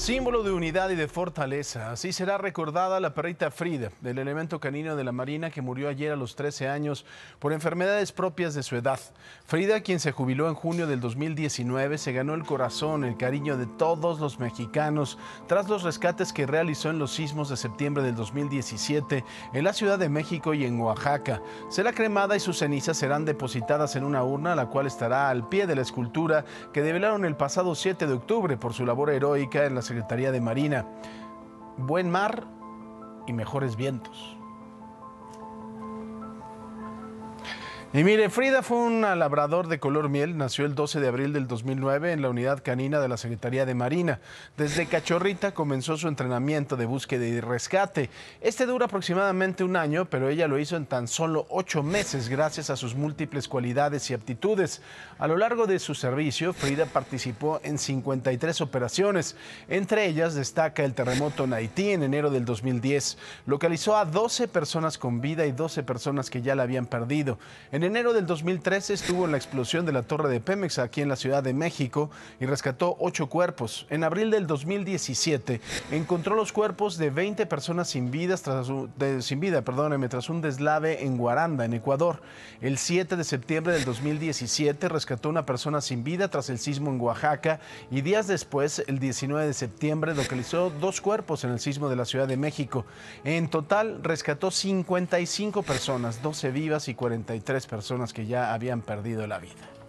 Símbolo de unidad y de fortaleza, así será recordada la perrita Frida, del elemento canino de la Marina que murió ayer a los 13 años por enfermedades propias de su edad. Frida, quien se jubiló en junio del 2019, se ganó el corazón, el cariño de todos los mexicanos tras los rescates que realizó en los sismos de septiembre del 2017 en la Ciudad de México y en Oaxaca. Será cremada y sus cenizas serán depositadas en una urna, la cual estará al pie de la escultura que develaron el pasado 7 de octubre por su labor heroica en las Secretaría de Marina. Buen mar y mejores vientos. Y mire, Frida fue un labrador de color miel, nació el 12 de abril del 2009 en la unidad canina de la Secretaría de Marina. Desde cachorrita comenzó su entrenamiento de búsqueda y rescate. Este dura aproximadamente un año, pero ella lo hizo en tan solo ocho meses gracias a sus múltiples cualidades y aptitudes. A lo largo de su servicio, Frida participó en 53 operaciones. Entre ellas destaca el terremoto en Haití en enero del 2010. Localizó a 12 personas con vida y 12 personas que ya la habían perdido. Enero del 2013 estuvo en la explosión de la torre de Pemex aquí en la Ciudad de México y rescató ocho cuerpos. En abril del 2017 encontró los cuerpos de 20 personas sin, vidas tras, sin vida tras un deslave en Guaranda, en Ecuador. El 7 de septiembre del 2017 rescató una persona sin vida tras el sismo en Oaxaca y días después, el 19 de septiembre, localizó dos cuerpos en el sismo de la Ciudad de México. En total rescató 55 personas, 12 vivas y 43 personas que ya habían perdido la vida.